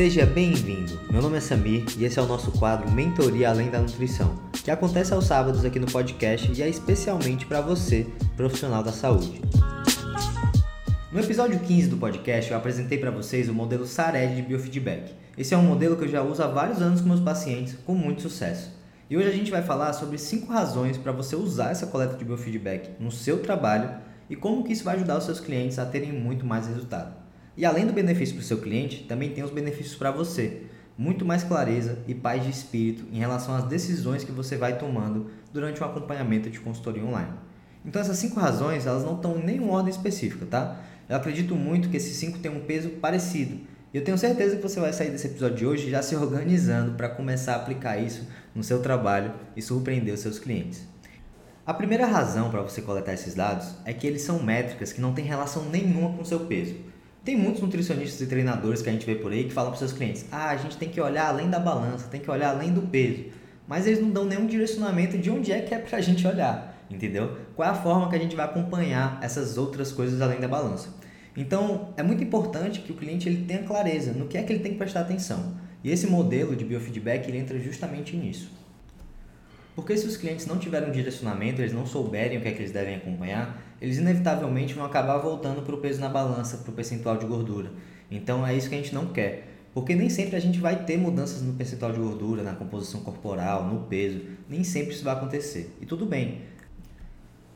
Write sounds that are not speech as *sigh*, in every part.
Seja bem-vindo. Meu nome é Samir e esse é o nosso quadro Mentoria Além da Nutrição, que acontece aos sábados aqui no podcast e é especialmente para você, profissional da saúde. No episódio 15 do podcast, eu apresentei para vocês o modelo SARED de biofeedback. Esse é um modelo que eu já uso há vários anos com meus pacientes com muito sucesso. E hoje a gente vai falar sobre cinco razões para você usar essa coleta de biofeedback no seu trabalho e como que isso vai ajudar os seus clientes a terem muito mais resultado. E além do benefício para o seu cliente, também tem os benefícios para você. Muito mais clareza e paz de espírito em relação às decisões que você vai tomando durante um acompanhamento de consultoria online. Então essas cinco razões, elas não estão em nenhuma ordem específica, tá? Eu acredito muito que esses cinco têm um peso parecido. E eu tenho certeza que você vai sair desse episódio de hoje já se organizando para começar a aplicar isso no seu trabalho e surpreender os seus clientes. A primeira razão para você coletar esses dados é que eles são métricas que não têm relação nenhuma com o seu peso. Tem muitos nutricionistas e treinadores que a gente vê por aí que falam para seus clientes: ah, a gente tem que olhar além da balança, tem que olhar além do peso. Mas eles não dão nenhum direcionamento de onde é que é para a gente olhar, entendeu? Qual é a forma que a gente vai acompanhar essas outras coisas além da balança. Então, é muito importante que o cliente ele tenha clareza no que é que ele tem que prestar atenção. E esse modelo de biofeedback ele entra justamente nisso. Porque se os clientes não tiverem um direcionamento, eles não souberem o que é que eles devem acompanhar, eles inevitavelmente vão acabar voltando para o peso na balança, para o percentual de gordura. Então é isso que a gente não quer. Porque nem sempre a gente vai ter mudanças no percentual de gordura, na composição corporal, no peso. Nem sempre isso vai acontecer. E tudo bem.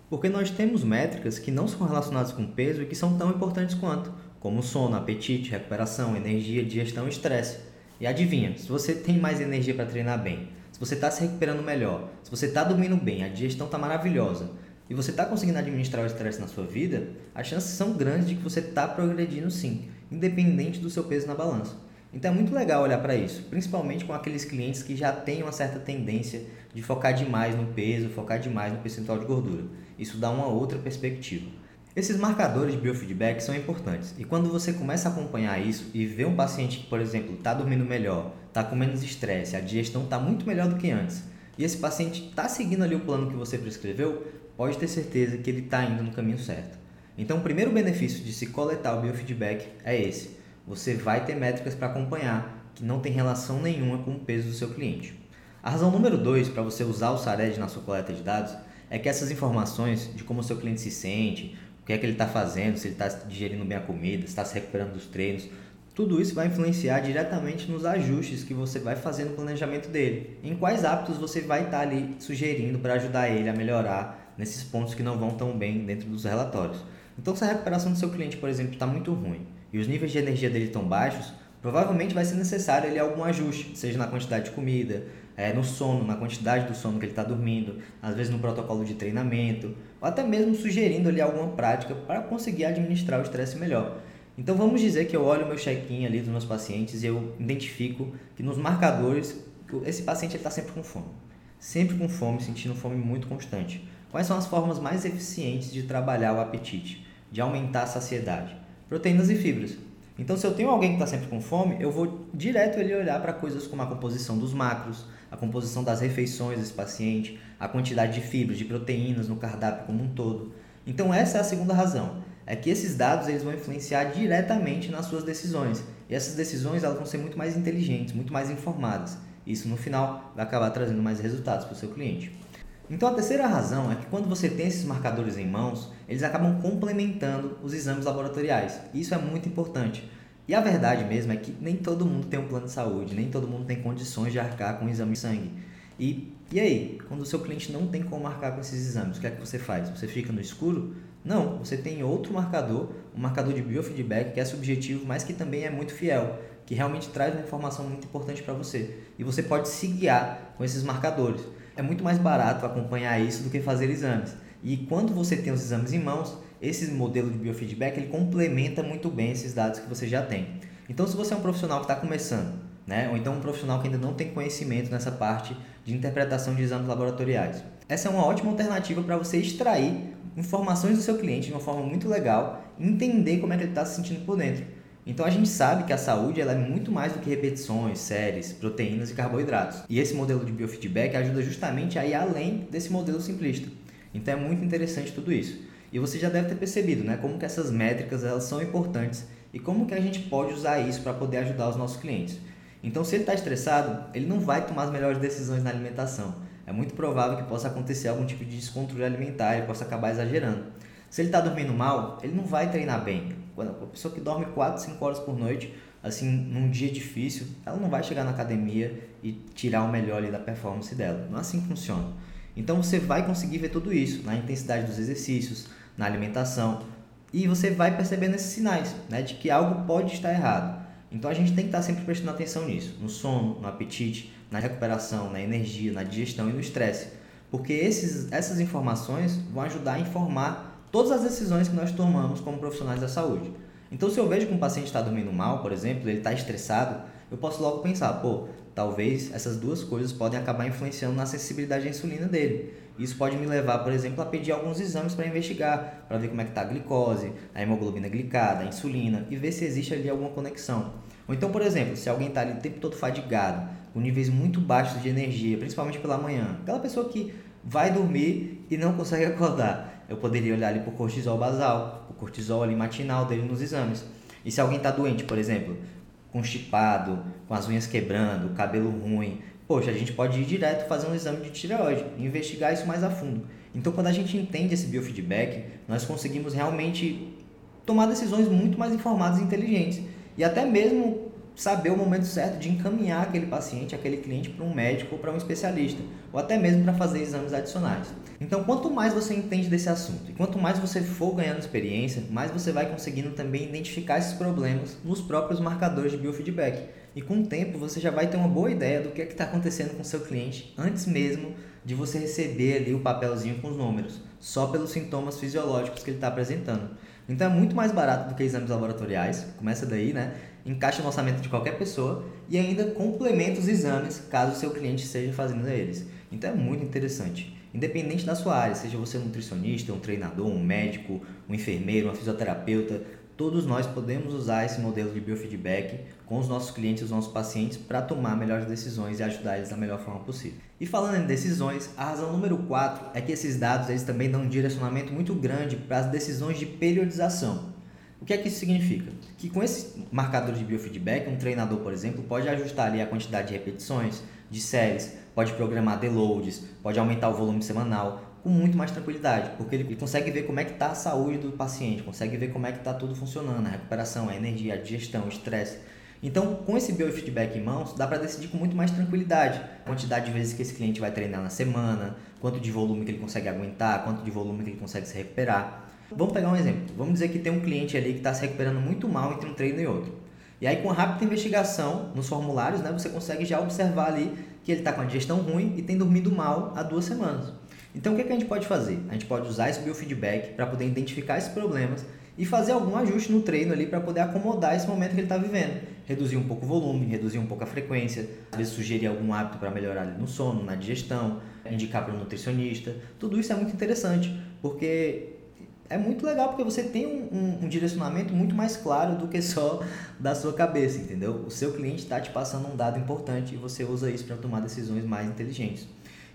Porque nós temos métricas que não são relacionadas com peso e que são tão importantes quanto, como sono, apetite, recuperação, energia, digestão e estresse. E adivinha, se você tem mais energia para treinar bem, se você está se recuperando melhor, se você está dormindo bem, a digestão está maravilhosa e você está conseguindo administrar o estresse na sua vida, as chances são grandes de que você está progredindo sim, independente do seu peso na balança. Então é muito legal olhar para isso, principalmente com aqueles clientes que já têm uma certa tendência de focar demais no peso, focar demais no percentual de gordura. Isso dá uma outra perspectiva. Esses marcadores de biofeedback são importantes e quando você começa a acompanhar isso e vê um paciente que, por exemplo, está dormindo melhor, está com menos estresse, a digestão está muito melhor do que antes, e esse paciente está seguindo ali o plano que você prescreveu, pode ter certeza que ele está indo no caminho certo. Então, o primeiro benefício de se coletar o biofeedback é esse: você vai ter métricas para acompanhar que não tem relação nenhuma com o peso do seu cliente. A razão número 2 para você usar o SARED na sua coleta de dados é que essas informações de como o seu cliente se sente, o que é que ele está fazendo, se ele está digerindo bem a comida, se está se recuperando dos treinos, tudo isso vai influenciar diretamente nos ajustes que você vai fazer no planejamento dele. Em quais hábitos você vai estar tá ali sugerindo para ajudar ele a melhorar nesses pontos que não vão tão bem dentro dos relatórios. Então, se a recuperação do seu cliente, por exemplo, está muito ruim e os níveis de energia dele estão baixos, provavelmente vai ser necessário ali algum ajuste, seja na quantidade de comida, é, no sono, na quantidade do sono que ele está dormindo, às vezes no protocolo de treinamento, ou até mesmo sugerindo ali alguma prática para conseguir administrar o estresse melhor. Então vamos dizer que eu olho o meu check-in ali dos meus pacientes e eu identifico que nos marcadores esse paciente está sempre com fome. Sempre com fome, sentindo fome muito constante. Quais são as formas mais eficientes de trabalhar o apetite, de aumentar a saciedade? Proteínas e fibras. Então, se eu tenho alguém que está sempre com fome, eu vou direto ele olhar para coisas como a composição dos macros, a composição das refeições desse paciente, a quantidade de fibras, de proteínas no cardápio como um todo. Então, essa é a segunda razão é que esses dados eles vão influenciar diretamente nas suas decisões. E essas decisões elas vão ser muito mais inteligentes, muito mais informadas. Isso no final vai acabar trazendo mais resultados para o seu cliente. Então a terceira razão é que quando você tem esses marcadores em mãos, eles acabam complementando os exames laboratoriais. Isso é muito importante. E a verdade mesmo é que nem todo mundo tem um plano de saúde, nem todo mundo tem condições de arcar com um exame de sangue. E, e aí, quando o seu cliente não tem como marcar com esses exames, o que é que você faz? Você fica no escuro? Não, você tem outro marcador, um marcador de biofeedback que é subjetivo, mas que também é muito fiel, que realmente traz uma informação muito importante para você. E você pode se guiar com esses marcadores. É muito mais barato acompanhar isso do que fazer exames. E quando você tem os exames em mãos, esse modelo de biofeedback ele complementa muito bem esses dados que você já tem. Então, se você é um profissional que está começando, né, ou então um profissional que ainda não tem conhecimento nessa parte de interpretação de exames laboratoriais, essa é uma ótima alternativa para você extrair informações do seu cliente de uma forma muito legal entender como é que ele está se sentindo por dentro. Então a gente sabe que a saúde ela é muito mais do que repetições, séries, proteínas e carboidratos. E esse modelo de biofeedback ajuda justamente a ir além desse modelo simplista. Então é muito interessante tudo isso. E você já deve ter percebido, né, como que essas métricas elas são importantes e como que a gente pode usar isso para poder ajudar os nossos clientes. Então, se ele está estressado, ele não vai tomar as melhores decisões na alimentação. É muito provável que possa acontecer algum tipo de descontrole alimentar, ele possa acabar exagerando. Se ele está dormindo mal, ele não vai treinar bem. Quando a pessoa que dorme 4, 5 horas por noite, assim, num dia difícil, ela não vai chegar na academia e tirar o melhor ali da performance dela. Não é assim que funciona. Então você vai conseguir ver tudo isso na intensidade dos exercícios, na alimentação, e você vai percebendo esses sinais né, de que algo pode estar errado. Então a gente tem que estar sempre prestando atenção nisso, no sono, no apetite, na recuperação, na energia, na digestão e no estresse. Porque esses, essas informações vão ajudar a informar todas as decisões que nós tomamos como profissionais da saúde. Então, se eu vejo que um paciente está dormindo mal, por exemplo, ele está estressado, eu posso logo pensar, pô, talvez essas duas coisas podem acabar influenciando na sensibilidade à insulina dele. Isso pode me levar, por exemplo, a pedir alguns exames para investigar, para ver como é que está a glicose, a hemoglobina glicada, a insulina e ver se existe ali alguma conexão. Ou então, por exemplo, se alguém está ali o tempo todo fadigado, com níveis muito baixos de energia, principalmente pela manhã, aquela pessoa que vai dormir e não consegue *laughs* acordar, eu poderia olhar ali por cortisol basal, o cortisol ali matinal dele nos exames. E se alguém está doente, por exemplo, constipado, com as unhas quebrando, cabelo ruim, poxa, a gente pode ir direto fazer um exame de tireoide e investigar isso mais a fundo. Então, quando a gente entende esse biofeedback, nós conseguimos realmente tomar decisões muito mais informadas e inteligentes. E até mesmo saber o momento certo de encaminhar aquele paciente, aquele cliente para um médico ou para um especialista, ou até mesmo para fazer exames adicionais. Então, quanto mais você entende desse assunto e quanto mais você for ganhando experiência, mais você vai conseguindo também identificar esses problemas nos próprios marcadores de biofeedback. E com o tempo você já vai ter uma boa ideia do que é está acontecendo com seu cliente antes mesmo de você receber ali o papelzinho com os números, só pelos sintomas fisiológicos que ele está apresentando. Então é muito mais barato do que exames laboratoriais, começa daí, né? Encaixa no orçamento de qualquer pessoa e ainda complementa os exames caso o seu cliente esteja fazendo eles. Então é muito interessante. Independente da sua área, seja você um nutricionista, um treinador, um médico, um enfermeiro, um fisioterapeuta, todos nós podemos usar esse modelo de biofeedback com os nossos clientes os nossos pacientes para tomar melhores decisões e ajudar eles da melhor forma possível. E falando em decisões, a razão número 4 é que esses dados eles também dão um direcionamento muito grande para as decisões de periodização. O que é que isso significa? Que com esse marcador de biofeedback, um treinador, por exemplo, pode ajustar ali a quantidade de repetições, de séries, pode programar deloads, pode aumentar o volume semanal, com muito mais tranquilidade, porque ele consegue ver como é que está a saúde do paciente, consegue ver como é que está tudo funcionando, a recuperação, a energia, a digestão, o estresse. Então, com esse biofeedback em mãos, dá para decidir com muito mais tranquilidade a quantidade de vezes que esse cliente vai treinar na semana, quanto de volume que ele consegue aguentar, quanto de volume que ele consegue se recuperar. Vamos pegar um exemplo. Vamos dizer que tem um cliente ali que está se recuperando muito mal entre um treino e outro. E aí, com rápida investigação nos formulários, né, você consegue já observar ali que ele está com a digestão ruim e tem dormido mal há duas semanas. Então o que, é que a gente pode fazer? A gente pode usar esse biofeedback para poder identificar esses problemas e fazer algum ajuste no treino ali para poder acomodar esse momento que ele está vivendo. Reduzir um pouco o volume, reduzir um pouco a frequência, às vezes sugerir algum hábito para melhorar no sono, na digestão, indicar para o nutricionista. Tudo isso é muito interessante, porque é muito legal porque você tem um, um, um, direcionamento muito mais claro do que só *laughs* da sua cabeça, entendeu? O seu cliente está te passando um dado importante e você usa isso para tomar decisões mais inteligentes.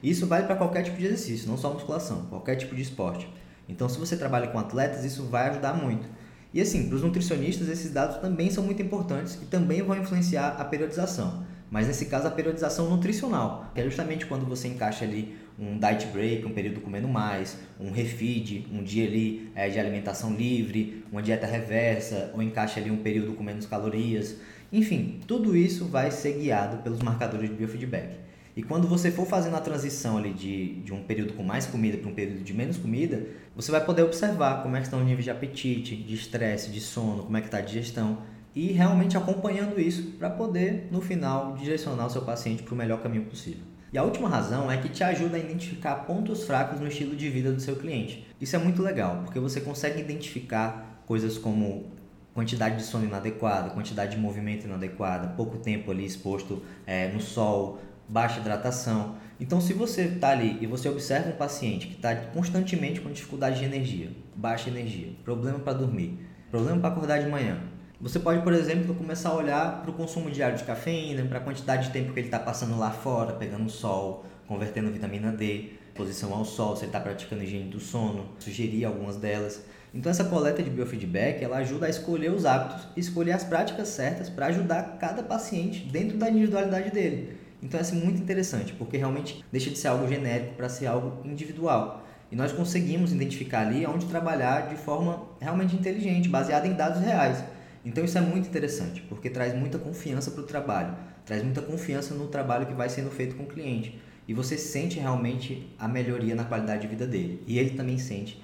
Isso vale para qualquer tipo de exercício, não só musculação, qualquer tipo de esporte. Então, se você trabalha com atletas, isso vai ajudar muito. E assim, para os nutricionistas, esses dados também são muito importantes e também vão influenciar a periodização. Mas nesse caso, a periodização nutricional, que é justamente quando você encaixa ali um diet break, um período comendo mais, um refeed, um dia ali é, de alimentação livre, uma dieta reversa, ou encaixa ali um período com menos calorias. Enfim, tudo isso vai ser guiado pelos marcadores de biofeedback. E quando você for fazendo a transição ali de, de um período com mais comida para um período de menos comida, você vai poder observar como é que estão os níveis de apetite, de estresse, de sono, como é que está a digestão e realmente acompanhando isso para poder, no final, direcionar o seu paciente para o melhor caminho possível. E a última razão é que te ajuda a identificar pontos fracos no estilo de vida do seu cliente. Isso é muito legal, porque você consegue identificar coisas como quantidade de sono inadequada, quantidade de movimento inadequada, pouco tempo ali exposto é, no sol, baixa hidratação. Então, se você está ali e você observa um paciente que está constantemente com dificuldade de energia, baixa energia, problema para dormir, problema para acordar de manhã, você pode, por exemplo, começar a olhar para o consumo diário de cafeína, para a quantidade de tempo que ele está passando lá fora, pegando sol, convertendo vitamina D, exposição ao sol, se ele está praticando higiene do sono, sugerir algumas delas. Então essa coleta de biofeedback, ela ajuda a escolher os hábitos, escolher as práticas certas para ajudar cada paciente dentro da individualidade dele. Então é assim, muito interessante, porque realmente deixa de ser algo genérico para ser algo individual. E nós conseguimos identificar ali onde trabalhar de forma realmente inteligente, baseada em dados reais. Então isso é muito interessante, porque traz muita confiança para o trabalho, traz muita confiança no trabalho que vai sendo feito com o cliente. E você sente realmente a melhoria na qualidade de vida dele. E ele também sente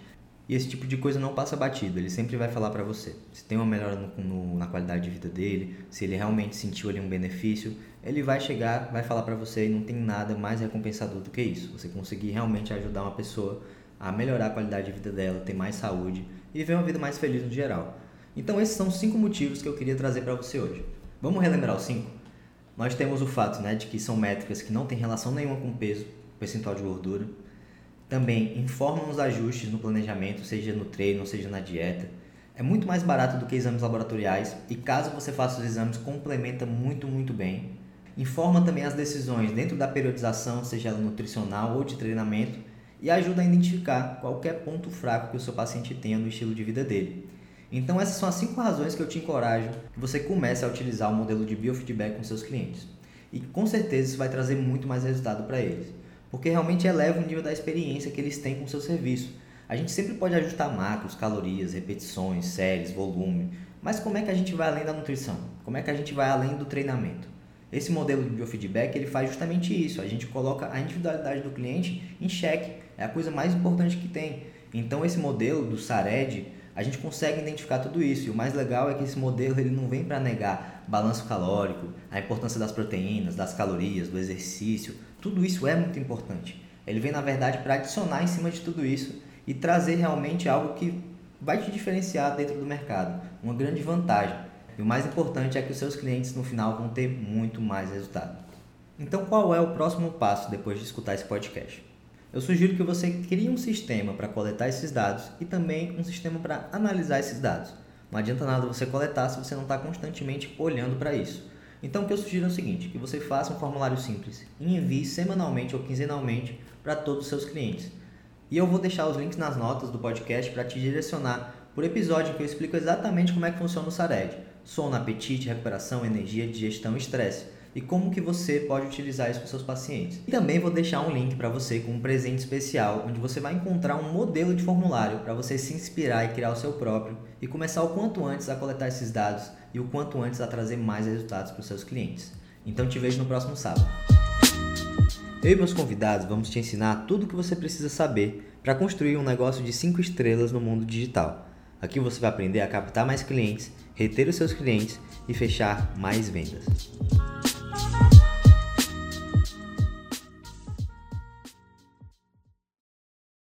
e esse tipo de coisa não passa batido, ele sempre vai falar para você. Se tem uma melhora no, no, na qualidade de vida dele, se ele realmente sentiu ali um benefício, ele vai chegar, vai falar para você e não tem nada mais recompensador do que isso. Você conseguir realmente ajudar uma pessoa a melhorar a qualidade de vida dela, ter mais saúde e viver uma vida mais feliz no geral. Então esses são cinco motivos que eu queria trazer para você hoje. Vamos relembrar os cinco? Nós temos o fato né, de que são métricas que não têm relação nenhuma com peso, percentual de gordura, também informam os ajustes no planejamento, seja no treino, seja na dieta. É muito mais barato do que exames laboratoriais e caso você faça os exames, complementa muito, muito bem. Informa também as decisões dentro da periodização, seja ela nutricional ou de treinamento, e ajuda a identificar qualquer ponto fraco que o seu paciente tenha no estilo de vida dele. Então essas são as cinco razões que eu te encorajo que você comece a utilizar o modelo de biofeedback com seus clientes. E com certeza isso vai trazer muito mais resultado para eles porque realmente eleva o nível da experiência que eles têm com o seu serviço. A gente sempre pode ajustar macros, calorias, repetições, séries, volume, mas como é que a gente vai além da nutrição? Como é que a gente vai além do treinamento? Esse modelo de biofeedback ele faz justamente isso. A gente coloca a individualidade do cliente em xeque. É a coisa mais importante que tem. Então esse modelo do SARED a gente consegue identificar tudo isso. E o mais legal é que esse modelo ele não vem para negar balanço calórico, a importância das proteínas, das calorias, do exercício. Tudo isso é muito importante. Ele vem, na verdade, para adicionar em cima de tudo isso e trazer realmente algo que vai te diferenciar dentro do mercado. Uma grande vantagem. E o mais importante é que os seus clientes no final vão ter muito mais resultado. Então, qual é o próximo passo depois de escutar esse podcast? Eu sugiro que você crie um sistema para coletar esses dados e também um sistema para analisar esses dados. Não adianta nada você coletar se você não está constantemente olhando para isso. Então, o que eu sugiro é o seguinte: que você faça um formulário simples e envie semanalmente ou quinzenalmente para todos os seus clientes. E eu vou deixar os links nas notas do podcast para te direcionar por episódio que eu explico exatamente como é que funciona o SARED: sono, apetite, recuperação, energia, digestão e estresse e como que você pode utilizar isso com seus pacientes. E também vou deixar um link para você com um presente especial, onde você vai encontrar um modelo de formulário para você se inspirar e criar o seu próprio e começar o quanto antes a coletar esses dados e o quanto antes a trazer mais resultados para os seus clientes. Então te vejo no próximo sábado. Eu e meus convidados vamos te ensinar tudo o que você precisa saber para construir um negócio de 5 estrelas no mundo digital. Aqui você vai aprender a captar mais clientes, reter os seus clientes e fechar mais vendas.